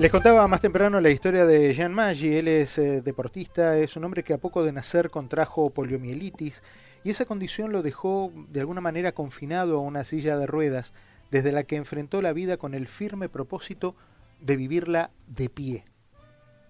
Les contaba más temprano la historia de Jean Maggi. Él es eh, deportista, es un hombre que a poco de nacer contrajo poliomielitis y esa condición lo dejó de alguna manera confinado a una silla de ruedas, desde la que enfrentó la vida con el firme propósito de vivirla de pie.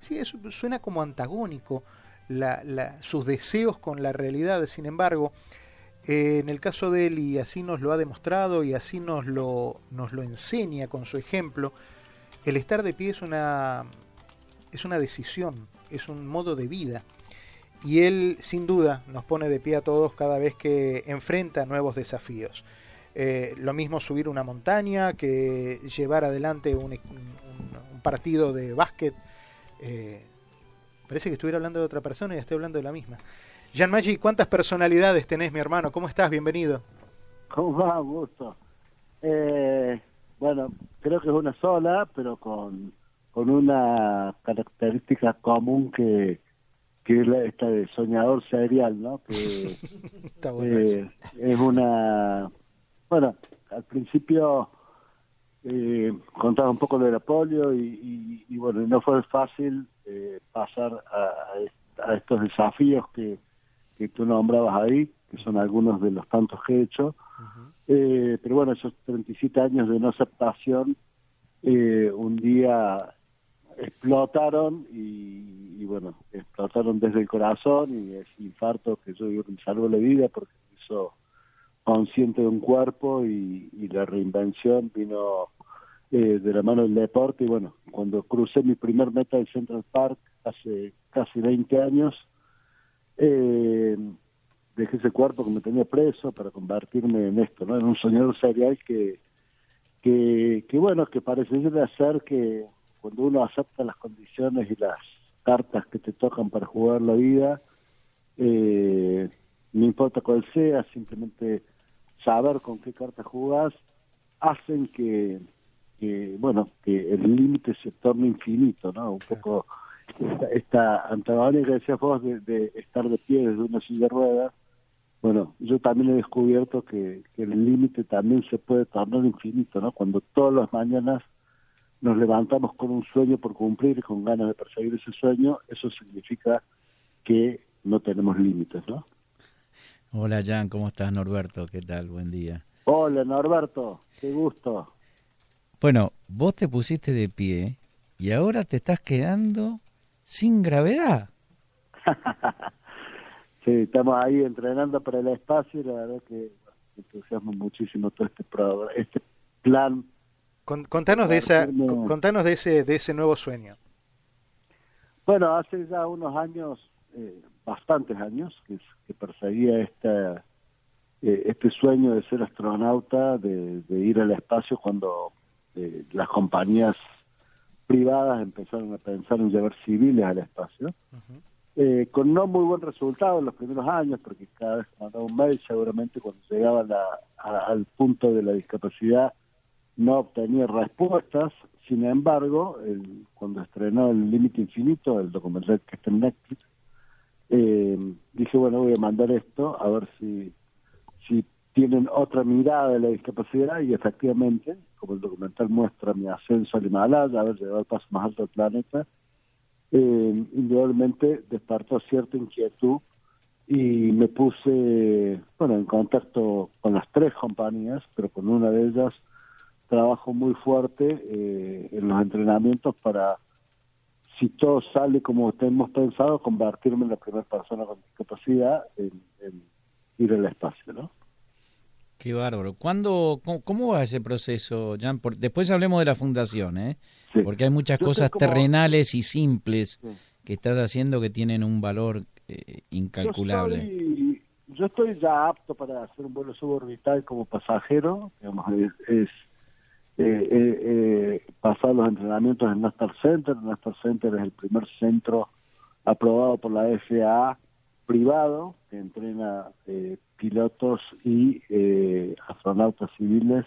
Sí, eso suena como antagónico sus deseos con la realidad, sin embargo, eh, en el caso de él, y así nos lo ha demostrado y así nos lo, nos lo enseña con su ejemplo, el estar de pie es una, es una decisión, es un modo de vida. Y él, sin duda, nos pone de pie a todos cada vez que enfrenta nuevos desafíos. Eh, lo mismo subir una montaña que llevar adelante un, partido de básquet. Eh, parece que estuviera hablando de otra persona y estoy hablando de la misma. Jean Maggi, ¿cuántas personalidades tenés, mi hermano? ¿Cómo estás? Bienvenido. ¿Cómo va? Gusto. Eh, bueno, creo que es una sola, pero con, con una característica común que, que es la, esta de soñador serial, ¿no? Que Está bueno eh, es una... Bueno, al principio eh, contaba un poco de la polio y, y, bueno, no fue fácil eh, pasar a, a, estos desafíos que, que tú nombrabas ahí, que son algunos de los tantos que he hecho. Eh, pero bueno, esos 37 años de no aceptación, eh, un día explotaron y, bueno, explotaron desde el corazón y ese infarto que yo digo que me la vida porque me hizo consciente de un cuerpo y, la reinvención vino eh, de la mano del deporte. Y bueno, cuando crucé mi primer meta en Central Park hace casi 20 años, eh, dejé ese cuerpo que me tenía preso para convertirme en esto, ¿no? En un soñador serial que, que, que bueno, que parece ser que cuando uno acepta las condiciones y las cartas que te tocan para jugar la vida, eh, no importa cuál sea, simplemente saber con qué cartas jugás, hacen que, que bueno, que el límite se torne infinito, ¿no? Un poco esta, esta antagónica que decías vos de, de, estar de pie desde una silla de ruedas, bueno, yo también he descubierto que, el límite también se puede tornar infinito, ¿no? Cuando todas las mañanas nos levantamos con un sueño por cumplir y con ganas de perseguir ese sueño, eso significa que no tenemos límites, ¿no? Hola Jan, ¿cómo estás Norberto? ¿Qué tal? Buen día. Hola Norberto, qué gusto. Bueno, vos te pusiste de pie y ahora te estás quedando sin gravedad. Sí, estamos ahí entrenando para el espacio y la verdad que me entusiasma muchísimo todo este, este plan. contanos de esa, contanos de ese, de ese nuevo sueño. Bueno, hace ya unos años, eh, bastantes años, que, que perseguía esta, eh, este sueño de ser astronauta, de, ir al espacio cuando eh, las compañías privadas empezaron a pensar en llevar civiles al espacio eh, con no muy buen resultado en los primeros años, porque cada vez mandaba un mail, seguramente cuando llegaba al punto de la discapacidad no obtenía respuestas. Sin embargo, cuando estrenó El Límite Infinito, el documental que está en Netflix, eh, dije, bueno, voy a mandar esto a ver si, si tienen otra mirada de la discapacidad y efectivamente, como el documental muestra mi ascenso al Himalaya, haber llegado al paso más alto del planeta, eh, indudablemente despertó cierta inquietud y me puse bueno en contacto con las tres compañías pero con una de ellas trabajo muy fuerte eh, en los entrenamientos para si todo sale como hemos pensado convertirme en la primera persona con discapacidad en, en ir al espacio no Qué bárbaro. ¿Cuándo, cómo, va ese proceso, Jan? después hablemos de la fundación, ¿eh? Porque hay muchas cosas terrenales y simples que estás haciendo que tienen un valor eh, incalculable. Yo estoy, ya apto para hacer un vuelo suborbital como pasajero. Digamos, es, eh, eh, pasar los entrenamientos en Nastar Center. Nastar Center es el primer centro aprobado por la FAA privado que entrena eh, pilotos y eh, astronautas civiles.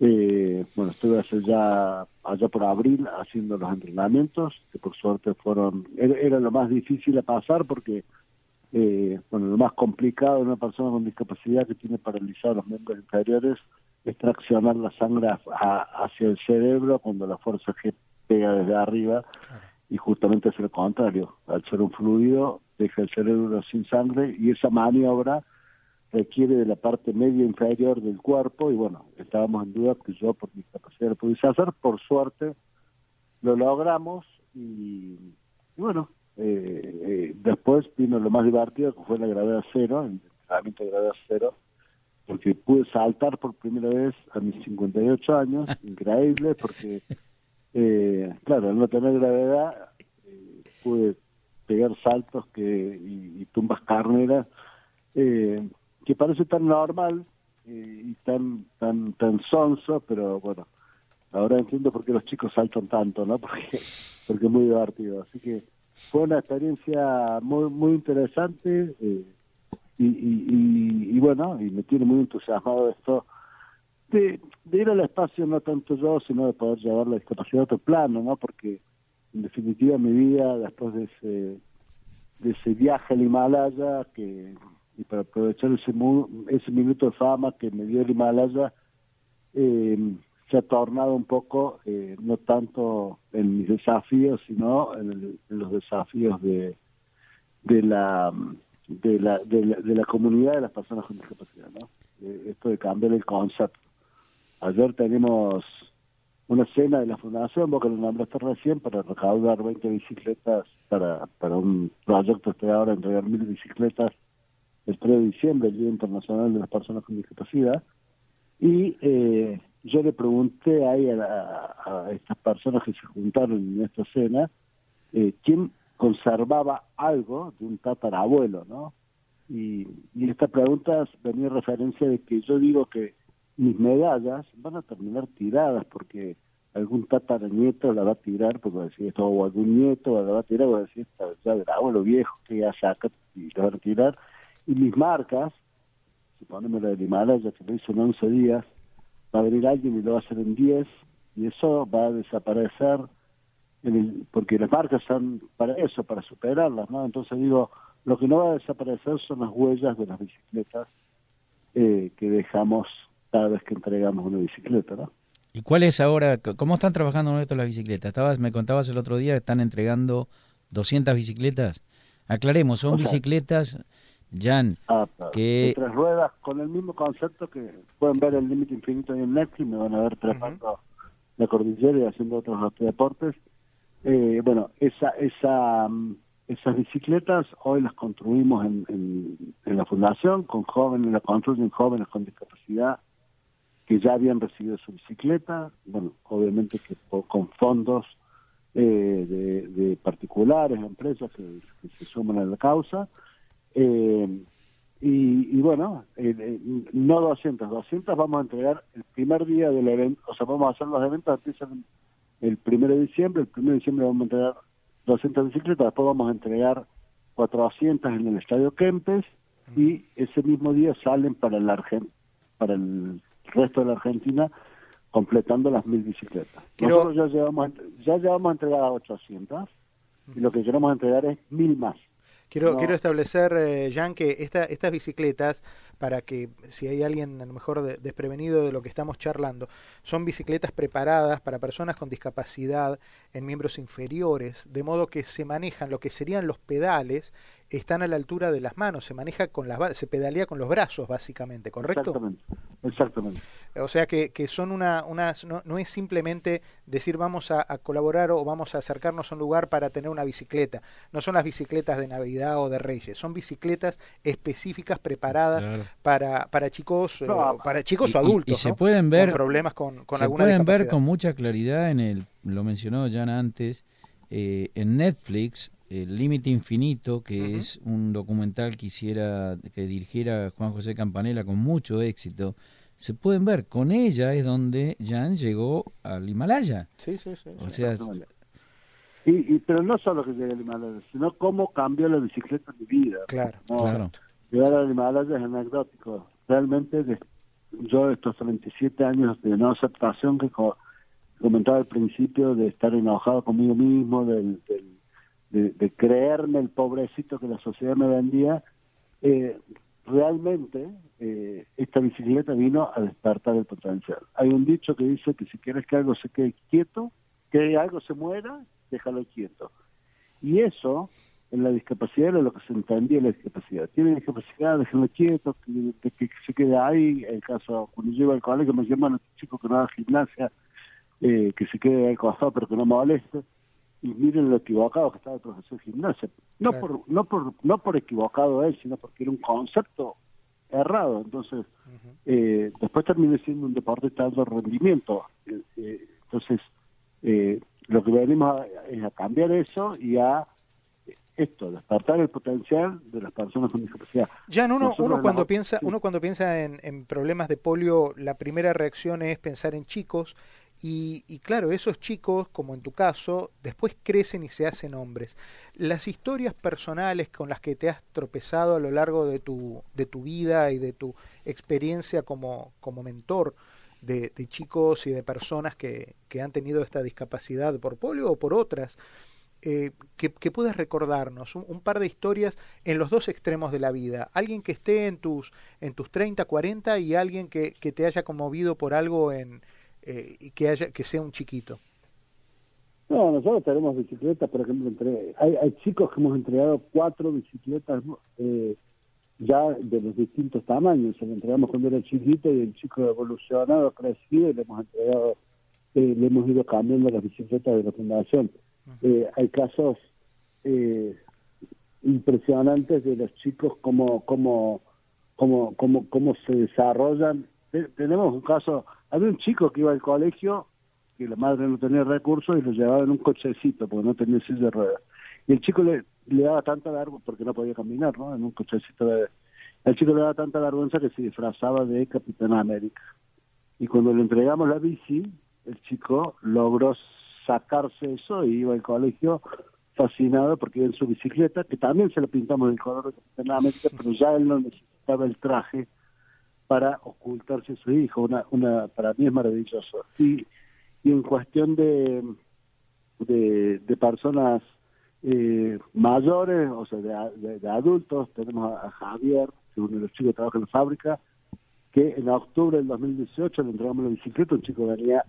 Eh, bueno, estuve hace ya allá por abril haciendo los entrenamientos, que por suerte fueron, era, lo más difícil a pasar porque, bueno, lo más complicado de una persona con discapacidad que tiene paralizados los miembros inferiores es traccionar la sangre hacia el cerebro cuando la fuerza G pega desde arriba y justamente es lo contrario. Al ser un fluido, deja el cerebro sin sangre y esa maniobra requiere de la parte media inferior del cuerpo y bueno, estábamos en duda que yo por mi capacidad lo pudiese hacer, por suerte lo logramos y, bueno, eh, eh, después vino lo más divertido que fue la gravedad cero, el entrenamiento de gravedad cero, porque pude saltar por primera vez a mis 58 años, increíble, porque, eh, claro, al no tener gravedad, eh, pude pegar saltos que y, tumbas carneras, eh, que parece tan normal y tan tan tan sonso, pero bueno, ahora entiendo por qué los chicos saltan tanto, ¿no? Porque, porque es muy divertido. Así que fue una experiencia muy muy interesante. Eh, y, y, bueno, y me tiene muy entusiasmado esto de, ir al espacio, no tanto yo, sino de poder llevar la discapacidad a otro plano, ¿no? Porque en definitiva mi vida, después de ese, de ese viaje al Himalaya, que y para aprovechar ese, ese minuto de fama que me dio el Himalaya, eh, se ha tornado un poco, eh, no tanto en mis desafíos, sino en, en los desafíos de, de la de la, de la, de la comunidad de las personas con discapacidad, ¿no? esto de cambiar el concepto. Ayer tenemos una cena de la fundación, vos que lo nombraste recién, para recaudar 20 bicicletas para, para un proyecto estoy ahora entregar mil bicicletas el 3 de diciembre, el Día Internacional de las Personas con Discapacidad. Y eh, yo le pregunté ahí a, a, estas personas que se juntaron en esta cena, eh, ¿quién conservaba algo de un tatarabuelo, ¿no? Y, y esta pregunta venía referencia de que yo digo que mis medallas van a terminar tiradas porque algún tataranieto la va a tirar, porque va a decir esto, o algún nieto la va a tirar, va a decir, ya del abuelo viejo que ya saca y la va a tirar. Y mis marcas, si ponemos la del Himalaya, que lo hizo en 11 días, va a venir alguien y lo va a hacer en 10, y eso va a desaparecer porque las marcas son para eso, para superarlas, ¿no? Entonces digo, lo que no va a desaparecer son las huellas de las bicicletas eh, que dejamos cada vez que entregamos una bicicleta, ¿no? ¿Y cuál es ahora, cómo están trabajando con esto las bicicletas? Estabas, me contabas el otro día, están entregando 200 bicicletas. Aclaremos, son bicicletas, Jan, ah, que... tres ruedas, con el mismo concepto que pueden ver el límite infinito en Netflix, me van a ver trepando la cordillera y haciendo otros deportes. Eh, bueno, esa, esa, mm, esas bicicletas hoy las construimos en, en, la fundación con jóvenes, la construyen jóvenes con discapacidad que ya habían recibido su bicicleta, bueno, obviamente que con fondos eh, de, particulares, empresas que, se suman a la causa. Eh, y, y, bueno, no 200, 200 vamos a entregar el primer día del evento, o sea, vamos a hacer los eventos, empiezan el primero de diciembre. El primero de diciembre vamos a entregar 200 bicicletas, después vamos a entregar 400 en el Estadio Kempes y ese mismo día salen para el, para el resto de la Argentina completando las mil bicicletas. Nosotros ya llevamos, ya llevamos a entregar a 800 y lo que queremos entregar es mil más. Quiero, quiero establecer, eh, Jan, que esta, estas bicicletas, para que si hay alguien a lo mejor desprevenido de lo que estamos charlando, son bicicletas preparadas para personas con discapacidad en miembros inferiores, de modo que se manejan lo que serían los pedales están a la altura de las manos, se maneja con las se pedalea con los brazos básicamente, ¿correcto? Exactamente, exactamente. O sea que, que son una, una no, no, es simplemente decir vamos a, colaborar o vamos a acercarnos a un lugar para tener una bicicleta, no son las bicicletas de Navidad o de Reyes, son bicicletas específicas preparadas para, para chicos, eh, para chicos o adultos. Y, se pueden ver problemas con, con se pueden ver con mucha claridad en el, lo mencionó ya antes, eh, en Netflix el Límite Infinito, que es un documental que hiciera, que dirigiera Juan José Campanella con mucho éxito, se pueden ver. Con ella es donde Jan llegó al Himalaya. Sí, sí, sí. O sea, y, pero no solo que llegue al Himalaya, sino cómo cambió la bicicleta en mi vida. Claro, claro. Llegar al Himalaya es anecdótico. Realmente, yo estos 27 años de no aceptación que comentaba al principio, de estar enojado conmigo mismo, del de, creerme el pobrecito que la sociedad me vendía, eh, realmente eh, esta bicicleta vino a despertar el potencial. Hay un dicho que dice que si quieres que algo se quede quieto, que algo se muera, déjalo quieto. Y eso, en la discapacidad era lo que se entendía en la discapacidad. Tiene discapacidad, déjalo quieto, que, que, se quede ahí. El caso, cuando yo iba al colegio me llaman a chico que no haga gimnasia, eh, que se quede al costado pero que no moleste. Y miren lo equivocado que estaba el profesor de gimnasia. No, por, no, por, no por equivocado él, sino porque era un concepto errado. Entonces, eh, después terminé siendo un deporte de alto rendimiento. Eh, eh, entonces, lo que venimos es a cambiar eso y a esto, despertar el potencial de las personas con discapacidad. Ya, uno, uno cuando piensa, uno cuando piensa en, en, problemas de polio, la primera reacción es pensar en chicos y, claro, esos chicos, como en tu caso, después crecen y se hacen hombres. Las historias personales con las que te has tropezado a lo largo de tu, de tu vida y de tu experiencia como, como mentor de, chicos y de personas que, que, han tenido esta discapacidad por polio o por otras, eh, que, que, puedas recordarnos un, par de historias en los dos extremos de la vida. Alguien que esté en tus, en tus 30, 40 y alguien que, que te haya conmovido por algo en eh, y que haya que sea un chiquito? No, nosotros tenemos bicicletas, por ejemplo, entre, hay, hay chicos que hemos entregado cuatro bicicletas eh, ya de los distintos tamaños. Se lo entregamos cuando era chiquito y el chico evolucionado, crecido y le hemos entregado, eh, le hemos ido cambiando las bicicletas de la fundación. Hay casos impresionantes de los chicos como como como como cómo se desarrollan. tenemos un caso había un chico que iba al colegio, que la madre no tenía recursos y lo llevaba en un cochecito porque no tenía silla de ruedas. Y el chico le, le daba tanta vergüenza, porque no podía caminar, ¿no? En un cochecito de... El chico le daba tanta vergüenza que se disfrazaba de Capitán América. Y cuando le entregamos la bici, el chico logró sacarse eso y iba al colegio fascinado porque iba en su bicicleta, que también se le pintamos el color de Capitán América, pero ya él no necesitaba el traje para ocultarse a su hijo. Una, una, para mí es maravilloso. Y, y en cuestión de, de, personas eh, mayores, o sea, de, adultos, tenemos a, Javier, que es uno de los chicos que trabaja en la fábrica, que en octubre del 2018 le entregamos la bicicleta, un chico venía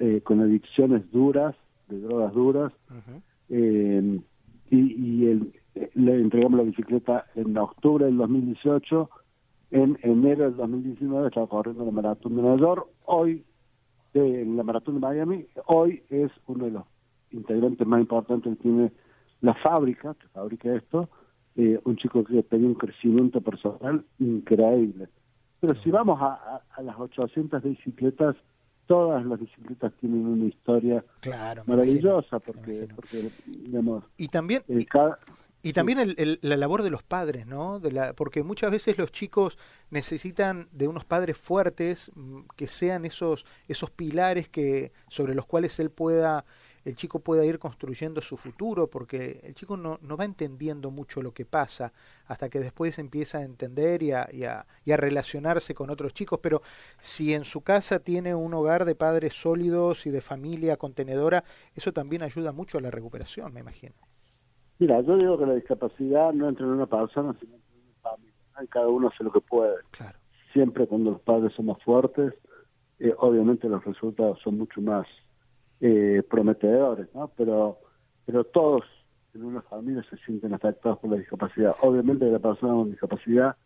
eh, con adicciones duras, de drogas duras, eh, y, y el, le entregamos la bicicleta en octubre del 2018 en enero del 2019 estaba corriendo la maratón de Nueva York. Hoy, en la maratón de Miami, hoy es uno de los integrantes más importantes que tiene la fábrica, que fabrica esto, eh, un chico que tenía un crecimiento personal increíble. Pero si vamos a, las 800 bicicletas, todas las bicicletas tienen una historia maravillosa, porque, porque digamos, y también eh, cada, y también el, la labor de los padres, ¿no? De la, porque muchas veces los chicos necesitan de unos padres fuertes mm, que sean esos, esos pilares que, sobre los cuales él pueda, el chico pueda ir construyendo su futuro, porque el chico no, no va entendiendo mucho lo que pasa hasta que después empieza a entender y a, y, a, y a relacionarse con otros chicos. Pero si en su casa tiene un hogar de padres sólidos y de familia contenedora, eso también ayuda mucho a la recuperación, me imagino. Mira, yo digo que la discapacidad no entra en una persona, sino en una familia. Y cada uno hace lo que puede. Claro. Siempre cuando los padres son más fuertes, eh, obviamente los resultados son mucho más eh, prometedores, ¿no? Pero, pero todos en una familia se sienten afectados por la discapacidad. Obviamente la persona con discapacidad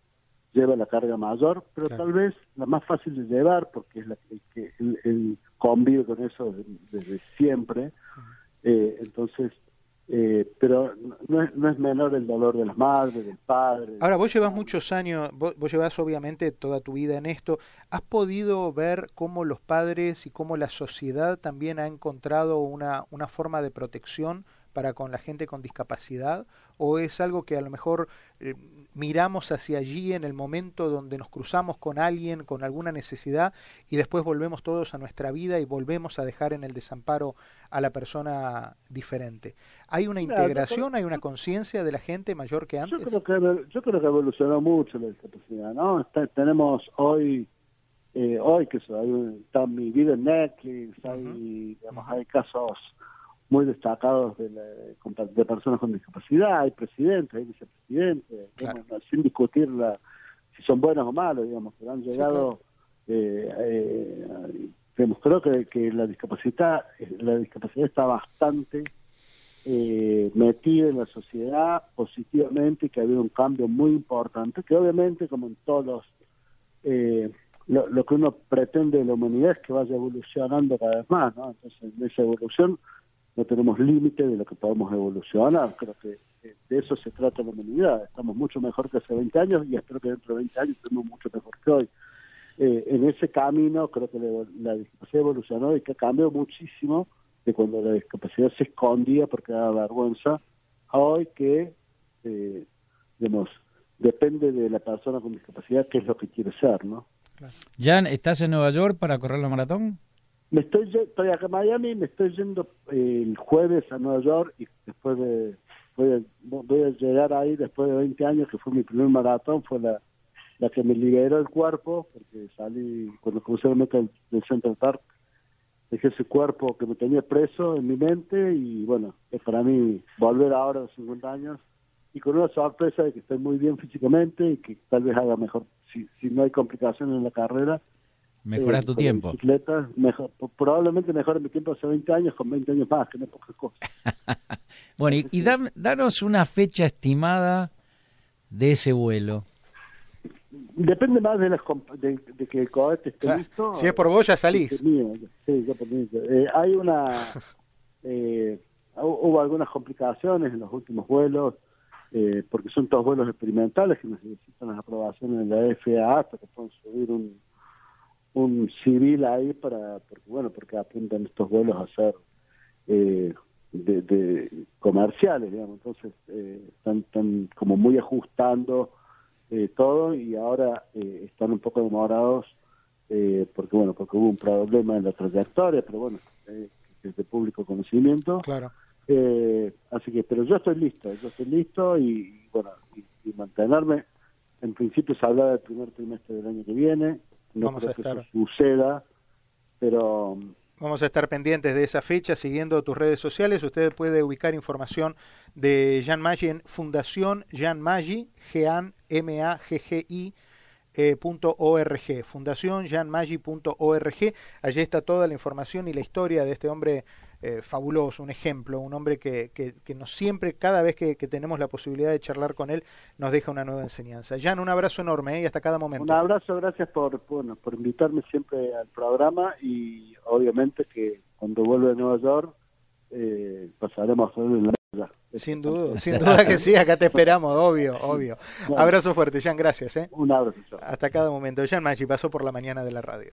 lleva la carga mayor, pero tal vez la más fácil de llevar, porque es la que el, convive con eso desde, siempre. Eh, entonces, eh, pero no es, no es, menor el dolor de las madres, del padre. Ahora, vos llevas muchos años, vos, vos, llevas obviamente toda tu vida en esto. ¿Has podido ver cómo los padres y cómo la sociedad también ha encontrado una, una forma de protección para con la gente con discapacidad? ¿O es algo que a lo mejor eh, miramos hacia allí en el momento donde nos cruzamos con alguien con alguna necesidad y después volvemos todos a nuestra vida y volvemos a dejar en el desamparo a la persona diferente? ¿Hay una integración, hay una conciencia de la gente mayor que antes? Yo creo que, yo creo que evolucionó mucho la discapacidad, ¿no? tenemos hoy... Eh, hoy que está mi vida en Netflix, hay, digamos, hay casos muy destacados de, de, personas con discapacidad, hay presidentes, hay vicepresidentes, sin discutir la, si son buenos o malos, digamos, pero han llegado eh, eh, demostró que, que la discapacidad la discapacidad está bastante eh, metida en la sociedad positivamente y que ha habido un cambio muy importante, que obviamente como en todos los... Eh, lo, que uno pretende de la humanidad es que vaya evolucionando cada vez más, ¿no? Entonces, en esa evolución no tenemos límite de lo que podemos evolucionar. Creo que de eso se trata la humanidad. Estamos mucho mejor que hace 20 años y espero que dentro de 20 años estemos mucho mejor que hoy. Eh, en ese camino creo que la, discapacidad evolucionó y que ha cambiado muchísimo de cuando la discapacidad se escondía porque daba vergüenza a hoy que, eh, depende de la persona con discapacidad qué es lo que quiere ser, ¿no? Jan, ¿estás en Nueva York para correr la maratón? Me estoy, estoy acá en Miami, me estoy yendo eh, el jueves a Nueva York y después de voy a, llegar ahí después de 20 años, que fue mi primer maratón, fue la, la que me liberó el cuerpo, porque salí, cuando crucé la meta del, Central Park, dejé ese cuerpo que me tenía preso en mi mente y bueno, es para mí volver ahora a los 50 años y con una sorpresa de que estoy muy bien físicamente y que tal vez haga mejor, si, si no hay complicaciones en la carrera. Mejoras tu tiempo. Mejor, probablemente mejore mi tiempo hace 20 años con 20 años más, que no es poca cosa. bueno, y, y danos una fecha estimada de ese vuelo. Depende más de, las, de, que el cohete esté listo. Si es por vos, ya salís. Sí, ya por mí. Eh, hay una. Eh, hubo algunas complicaciones en los últimos vuelos eh, porque son todos vuelos experimentales que necesitan las aprobaciones de la FAA hasta que puedan subir un, un civil ahí para, porque bueno, porque apuntan estos vuelos a ser eh, de, comerciales, digamos, entonces eh, están, están como muy ajustando todo y ahora están un poco demorados porque bueno, porque hubo un problema en la trayectoria, pero bueno, es de público conocimiento. Claro. Eh, así que, pero yo estoy listo, yo estoy listo y, bueno, y, mantenerme. En principio se habla del primer trimestre del año que viene, no Vamos creo a estar... que eso suceda, pero... Vamos a estar pendientes de esa fecha, siguiendo tus redes sociales. Usted puede ubicar información de Jean Maggi en Fundación Jean Maggi, M A G G I eh, .org, fundación jeanmaggi.org. Allí está toda la información y la historia de este hombre eh, fabuloso, un ejemplo, un hombre que, que, nos siempre, cada vez que, tenemos la posibilidad de charlar con él, nos deja una nueva enseñanza. Jan, un abrazo enorme ¿eh? y hasta cada momento. Un abrazo, gracias por, bueno, por invitarme siempre al programa y obviamente que cuando vuelva a Nueva York eh, pasaremos a en la sin duda, sin duda que sí, acá te esperamos, obvio, obvio. Abrazo fuerte, Jan, gracias. Un abrazo. Hasta cada momento. Jan Maggi pasó por la mañana de la radio.